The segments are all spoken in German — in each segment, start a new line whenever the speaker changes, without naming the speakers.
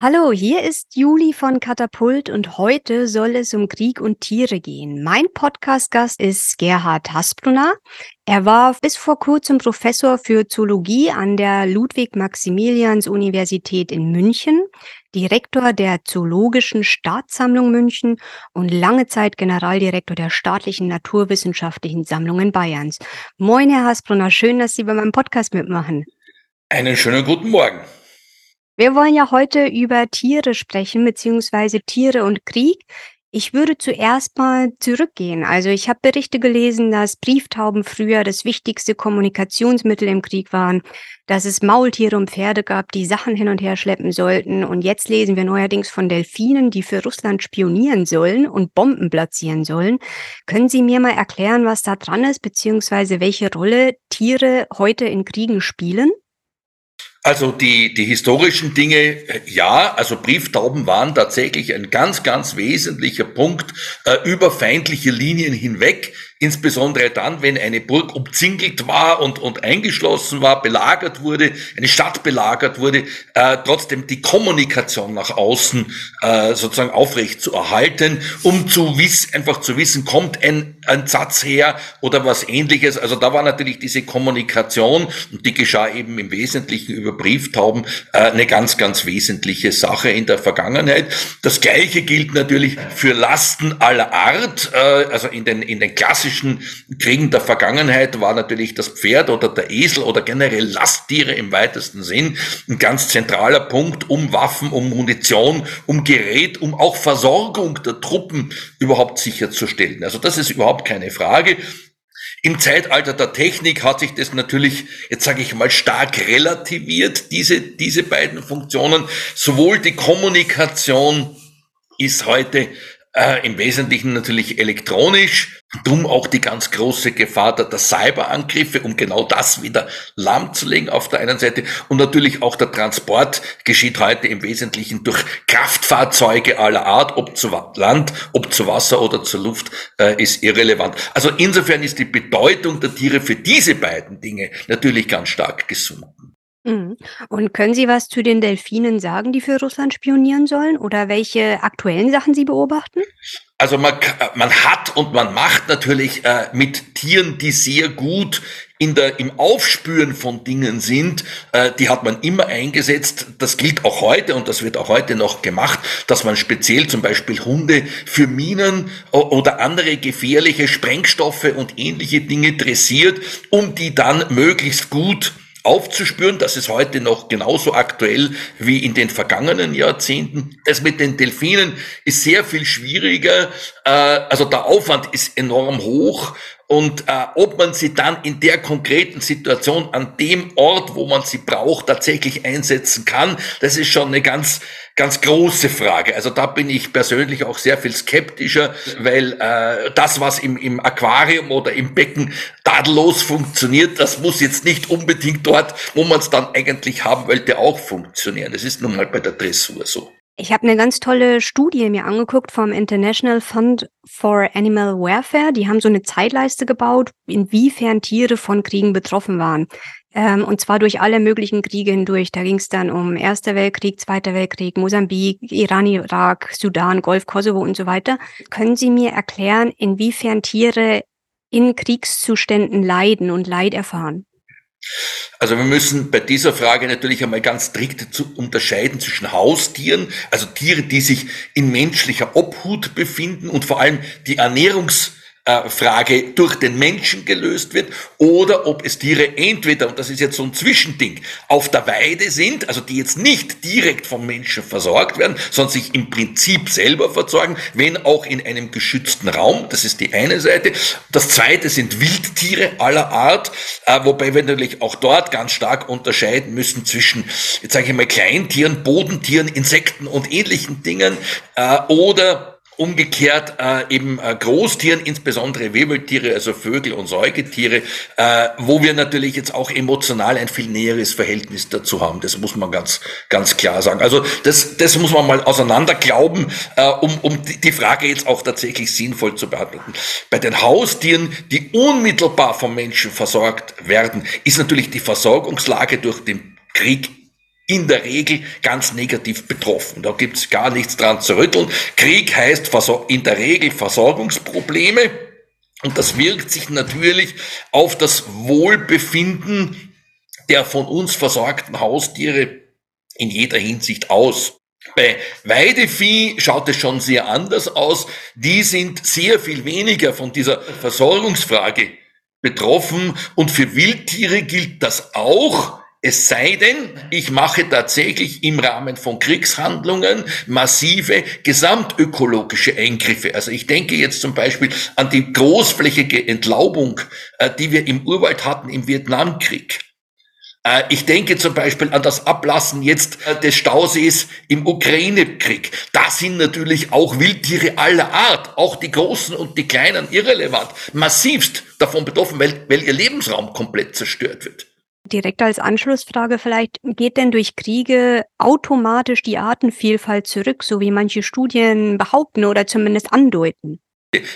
Hallo, hier ist Juli von Katapult und heute soll es um Krieg und Tiere gehen. Mein Podcast-Gast ist Gerhard Hasbrunner. Er war bis vor kurzem Professor für Zoologie an der Ludwig-Maximilians-Universität in München, Direktor der Zoologischen Staatssammlung München und lange Zeit Generaldirektor der Staatlichen Naturwissenschaftlichen Sammlungen Bayerns. Moin, Herr Hasbrunner, schön, dass Sie bei meinem Podcast mitmachen.
Einen schönen guten Morgen.
Wir wollen ja heute über Tiere sprechen, beziehungsweise Tiere und Krieg. Ich würde zuerst mal zurückgehen. Also ich habe Berichte gelesen, dass Brieftauben früher das wichtigste Kommunikationsmittel im Krieg waren, dass es Maultiere und Pferde gab, die Sachen hin und her schleppen sollten. Und jetzt lesen wir neuerdings von Delfinen, die für Russland spionieren sollen und Bomben platzieren sollen. Können Sie mir mal erklären, was da dran ist, beziehungsweise welche Rolle Tiere heute in Kriegen spielen?
Also die, die historischen Dinge, äh, ja, also Brieftauben waren tatsächlich ein ganz, ganz wesentlicher Punkt äh, über feindliche Linien hinweg insbesondere dann, wenn eine Burg umzingelt war und, und eingeschlossen war, belagert wurde, eine Stadt belagert wurde, äh, trotzdem die Kommunikation nach außen äh, sozusagen aufrecht zu erhalten, um zu wissen, einfach zu wissen, kommt ein, ein Satz her oder was ähnliches. Also da war natürlich diese Kommunikation und die geschah eben im Wesentlichen über Brieftauben äh, eine ganz, ganz wesentliche Sache in der Vergangenheit. Das Gleiche gilt natürlich für Lasten aller Art, äh, also in den, in den klassischen klassischen Kriegen der Vergangenheit war natürlich das Pferd oder der Esel oder generell Lasttiere im weitesten Sinn ein ganz zentraler Punkt, um Waffen, um Munition, um Gerät, um auch Versorgung der Truppen überhaupt sicherzustellen. Also das ist überhaupt keine Frage. Im Zeitalter der Technik hat sich das natürlich, jetzt sage ich mal, stark relativiert, diese, diese beiden Funktionen. Sowohl die Kommunikation ist heute äh, im Wesentlichen natürlich elektronisch. Drum auch die ganz große Gefahr der, der Cyberangriffe, um genau das wieder lahmzulegen auf der einen Seite. Und natürlich auch der Transport geschieht heute im Wesentlichen durch Kraftfahrzeuge aller Art, ob zu Land, ob zu Wasser oder zur Luft, äh, ist irrelevant. Also insofern ist die Bedeutung der Tiere für diese beiden Dinge natürlich ganz stark gesunken.
Mhm. Und können Sie was zu den Delfinen sagen, die für Russland spionieren sollen oder welche aktuellen Sachen Sie beobachten?
Also man, man hat und man macht natürlich äh, mit Tieren, die sehr gut in der, im Aufspüren von Dingen sind, äh, die hat man immer eingesetzt. Das gilt auch heute und das wird auch heute noch gemacht, dass man speziell zum Beispiel Hunde für Minen oder andere gefährliche Sprengstoffe und ähnliche Dinge dressiert, um die dann möglichst gut aufzuspüren. Das ist heute noch genauso aktuell wie in den vergangenen Jahrzehnten. Das mit den Delfinen ist sehr viel schwieriger. Äh, also der Aufwand ist enorm hoch. Und äh, ob man sie dann in der konkreten Situation an dem Ort, wo man sie braucht, tatsächlich einsetzen kann, das ist schon eine ganz, ganz große Frage. Also da bin ich persönlich auch sehr viel skeptischer, weil äh, das, was im, im Aquarium oder im Becken tadellos funktioniert, das muss jetzt nicht unbedingt dort, wo man es dann eigentlich haben wollte, auch funktionieren. Das ist nun mal bei der Dressur so.
Ich habe eine ganz tolle Studie mir angeguckt vom International Fund for Animal Welfare. Die haben so eine Zeitleiste gebaut, inwiefern Tiere von Kriegen betroffen waren. Ähm, und zwar durch alle möglichen Kriege hindurch. Da ging es dann um Erster Weltkrieg, Zweiter Weltkrieg, Mosambik, Iran, Irak, Sudan, Golf, Kosovo und so weiter. Können Sie mir erklären, inwiefern Tiere in Kriegszuständen leiden und Leid erfahren?
Also wir müssen bei dieser Frage natürlich einmal ganz strikt zu unterscheiden zwischen Haustieren, also Tiere, die sich in menschlicher Obhut befinden und vor allem die Ernährungs äh, Frage durch den Menschen gelöst wird oder ob es Tiere entweder, und das ist jetzt so ein Zwischending, auf der Weide sind, also die jetzt nicht direkt vom Menschen versorgt werden, sondern sich im Prinzip selber versorgen, wenn auch in einem geschützten Raum. Das ist die eine Seite. Das zweite sind Wildtiere aller Art, äh, wobei wir natürlich auch dort ganz stark unterscheiden müssen zwischen, jetzt sage ich mal, Kleintieren, Bodentieren, Insekten und ähnlichen Dingen äh, oder Umgekehrt äh, eben äh, Großtieren, insbesondere Wirbeltiere, also Vögel und Säugetiere, äh, wo wir natürlich jetzt auch emotional ein viel näheres Verhältnis dazu haben. Das muss man ganz, ganz klar sagen. Also das, das muss man mal auseinander glauben, äh, um, um die Frage jetzt auch tatsächlich sinnvoll zu beantworten. Bei den Haustieren, die unmittelbar vom Menschen versorgt werden, ist natürlich die Versorgungslage durch den Krieg in der Regel ganz negativ betroffen. Da gibt's gar nichts dran zu rütteln. Krieg heißt in der Regel Versorgungsprobleme. Und das wirkt sich natürlich auf das Wohlbefinden der von uns versorgten Haustiere in jeder Hinsicht aus. Bei Weidevieh schaut es schon sehr anders aus. Die sind sehr viel weniger von dieser Versorgungsfrage betroffen und für Wildtiere gilt das auch. Es sei denn, ich mache tatsächlich im Rahmen von Kriegshandlungen massive gesamtökologische Eingriffe. Also ich denke jetzt zum Beispiel an die großflächige Entlaubung, äh, die wir im Urwald hatten im Vietnamkrieg. Äh, ich denke zum Beispiel an das Ablassen jetzt äh, des Stausees im Ukraine-Krieg. Da sind natürlich auch Wildtiere aller Art, auch die großen und die kleinen, irrelevant, massivst davon betroffen, weil, weil ihr Lebensraum komplett zerstört wird.
Direkt als Anschlussfrage vielleicht, geht denn durch Kriege automatisch die Artenvielfalt zurück, so wie manche Studien behaupten oder zumindest andeuten?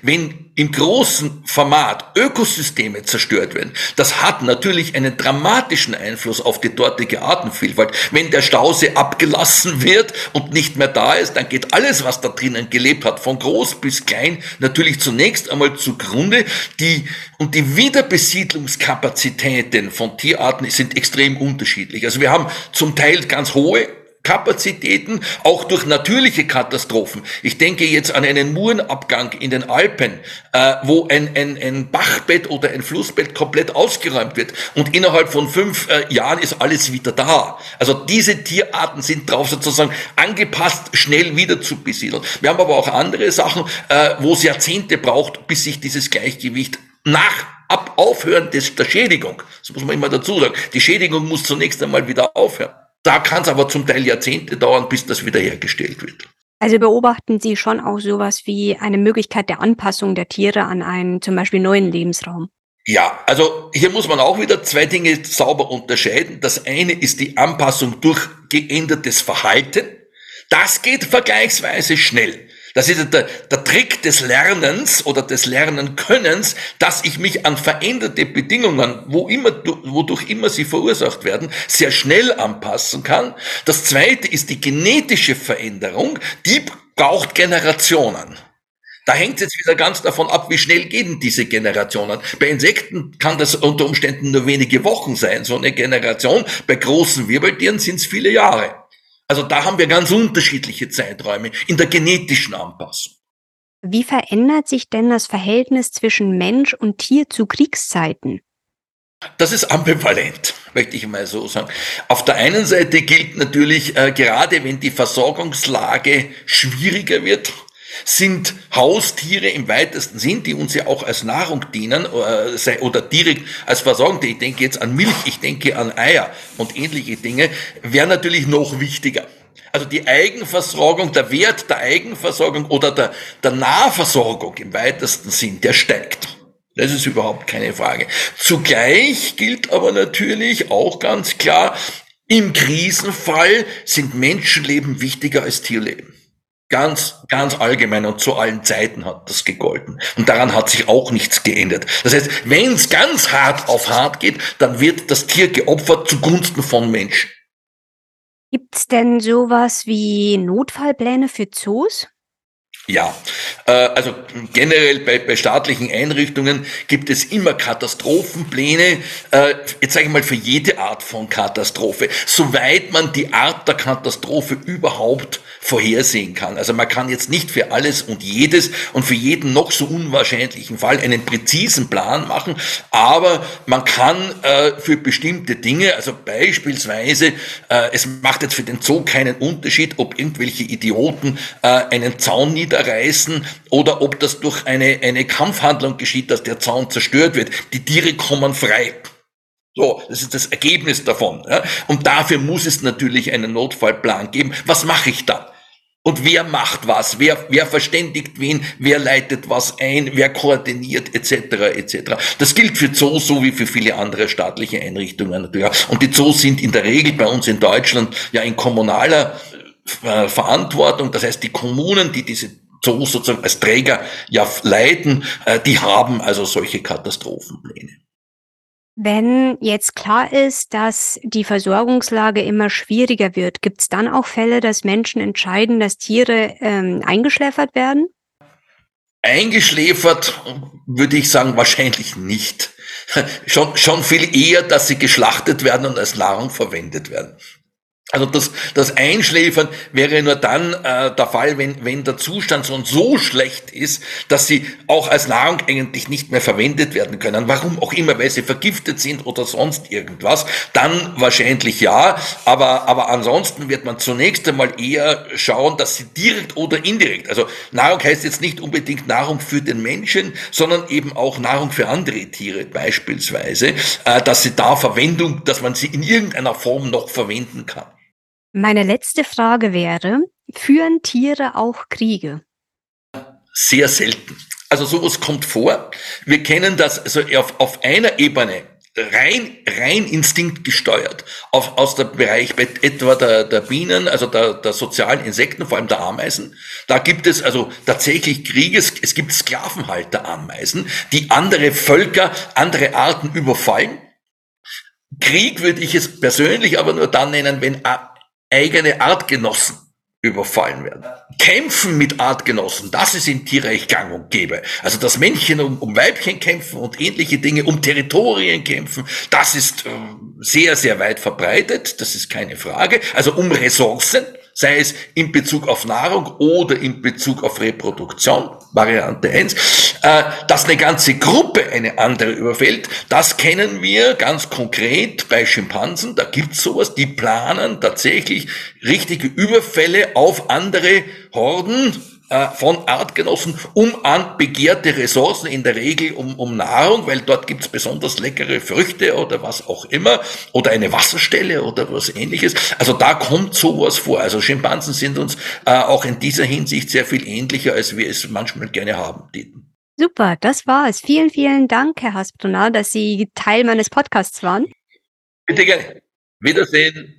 Wenn im großen Format Ökosysteme zerstört werden, das hat natürlich einen dramatischen Einfluss auf die dortige Artenvielfalt. Wenn der Stausee abgelassen wird und nicht mehr da ist, dann geht alles, was da drinnen gelebt hat, von groß bis klein, natürlich zunächst einmal zugrunde. Die, und die Wiederbesiedlungskapazitäten von Tierarten sind extrem unterschiedlich. Also wir haben zum Teil ganz hohe Kapazitäten, auch durch natürliche Katastrophen. Ich denke jetzt an einen Murenabgang in den Alpen, äh, wo ein, ein, ein Bachbett oder ein Flussbett komplett ausgeräumt wird und innerhalb von fünf äh, Jahren ist alles wieder da. Also diese Tierarten sind darauf sozusagen angepasst, schnell wieder zu besiedeln. Wir haben aber auch andere Sachen, äh, wo es Jahrzehnte braucht, bis sich dieses Gleichgewicht nach ab Aufhören des, der Schädigung, das muss man immer dazu sagen, die Schädigung muss zunächst einmal wieder aufhören. Da kann es aber zum Teil Jahrzehnte dauern, bis das wiederhergestellt wird.
Also beobachten Sie schon auch sowas wie eine Möglichkeit der Anpassung der Tiere an einen zum Beispiel neuen Lebensraum?
Ja, also hier muss man auch wieder zwei Dinge sauber unterscheiden. Das eine ist die Anpassung durch geändertes Verhalten. Das geht vergleichsweise schnell. Das ist der, der Trick des Lernens oder des Lernenkönnens, dass ich mich an veränderte Bedingungen, wo immer, wodurch immer sie verursacht werden, sehr schnell anpassen kann. Das zweite ist die genetische Veränderung, die braucht Generationen. Da hängt es jetzt wieder ganz davon ab, wie schnell gehen diese Generationen. Bei Insekten kann das unter Umständen nur wenige Wochen sein, so eine Generation. Bei großen Wirbeltieren sind es viele Jahre. Also da haben wir ganz unterschiedliche Zeiträume in der genetischen Anpassung.
Wie verändert sich denn das Verhältnis zwischen Mensch und Tier zu Kriegszeiten?
Das ist ambivalent, möchte ich mal so sagen. Auf der einen Seite gilt natürlich, äh, gerade wenn die Versorgungslage schwieriger wird, sind Haustiere im weitesten Sinn, die uns ja auch als Nahrung dienen äh, oder direkt als Versorgung, ich denke jetzt an Milch, ich denke an Eier und ähnliche Dinge, wäre natürlich noch wichtiger. Also die Eigenversorgung, der Wert der Eigenversorgung oder der, der Nahversorgung im weitesten Sinn, der steigt. Das ist überhaupt keine Frage. Zugleich gilt aber natürlich auch ganz klar, im Krisenfall sind Menschenleben wichtiger als Tierleben. Ganz, ganz allgemein und zu allen Zeiten hat das gegolten. Und daran hat sich auch nichts geändert. Das heißt, wenn es ganz hart auf hart geht, dann wird das Tier geopfert zugunsten von Mensch.
Gibt's denn sowas wie Notfallpläne für Zoos?
Ja, also generell bei, bei staatlichen Einrichtungen gibt es immer Katastrophenpläne, äh, jetzt sage ich mal für jede Art von Katastrophe, soweit man die Art der Katastrophe überhaupt vorhersehen kann. Also man kann jetzt nicht für alles und jedes und für jeden noch so unwahrscheinlichen Fall einen präzisen Plan machen, aber man kann äh, für bestimmte Dinge, also beispielsweise, es macht jetzt für den Zoo keinen Unterschied, ob irgendwelche Idioten einen Zaun nieder reißen oder ob das durch eine, eine Kampfhandlung geschieht, dass der Zaun zerstört wird. Die Tiere kommen frei. So, das ist das Ergebnis davon. Ja. Und dafür muss es natürlich einen Notfallplan geben. Was mache ich da? Und wer macht was? Wer, wer verständigt wen? Wer leitet was ein? Wer koordiniert? Etc. etc. Das gilt für Zoos so wie für viele andere staatliche Einrichtungen natürlich. Und die Zoos sind in der Regel bei uns in Deutschland ja in kommunaler äh, Verantwortung. Das heißt, die Kommunen, die diese so sozusagen als Träger ja leiten, äh, die haben also solche Katastrophenpläne.
Wenn jetzt klar ist, dass die Versorgungslage immer schwieriger wird, gibt es dann auch Fälle, dass Menschen entscheiden, dass Tiere ähm, eingeschläfert werden?
Eingeschläfert würde ich sagen, wahrscheinlich nicht. Schon, schon viel eher, dass sie geschlachtet werden und als Nahrung verwendet werden. Also das, das Einschläfern wäre nur dann äh, der Fall, wenn, wenn der Zustand so, so schlecht ist, dass sie auch als Nahrung eigentlich nicht mehr verwendet werden können. Warum auch immer, weil sie vergiftet sind oder sonst irgendwas. Dann wahrscheinlich ja, aber, aber ansonsten wird man zunächst einmal eher schauen, dass sie direkt oder indirekt, also Nahrung heißt jetzt nicht unbedingt Nahrung für den Menschen, sondern eben auch Nahrung für andere Tiere beispielsweise, äh, dass sie da Verwendung, dass man sie in irgendeiner Form noch verwenden kann.
Meine letzte Frage wäre, führen Tiere auch Kriege?
Sehr selten. Also sowas kommt vor. Wir kennen das also auf, auf einer Ebene rein, rein Instinkt gesteuert. Auf, aus dem Bereich etwa der, der Bienen, also der, der sozialen Insekten, vor allem der Ameisen. Da gibt es also tatsächlich Kriege. Es gibt Sklavenhalter-Ameisen, die andere Völker, andere Arten überfallen. Krieg würde ich es persönlich aber nur dann nennen, wenn eigene Artgenossen überfallen werden. Kämpfen mit Artgenossen, das ist im Tierreich gang und gäbe. Also das Männchen um, um Weibchen kämpfen und ähnliche Dinge, um Territorien kämpfen, das ist äh, sehr, sehr weit verbreitet, das ist keine Frage. Also um Ressourcen, sei es in Bezug auf Nahrung oder in Bezug auf Reproduktion, Variante 1, äh, dass eine ganze Gruppe eine andere überfällt, das kennen wir ganz konkret bei Schimpansen, da gibt's sowas, die planen tatsächlich richtige Überfälle auf andere Horden, äh, von Artgenossen um an begehrte Ressourcen, in der Regel um, um Nahrung, weil dort gibt's besonders leckere Früchte oder was auch immer, oder eine Wasserstelle oder was ähnliches. Also da kommt sowas vor. Also Schimpansen sind uns äh, auch in dieser Hinsicht sehr viel ähnlicher, als wir es manchmal gerne haben.
Super, das war's. Vielen, vielen Dank, Herr Hasbrunar, dass Sie Teil meines Podcasts waren.
Bitte gerne. Wiedersehen.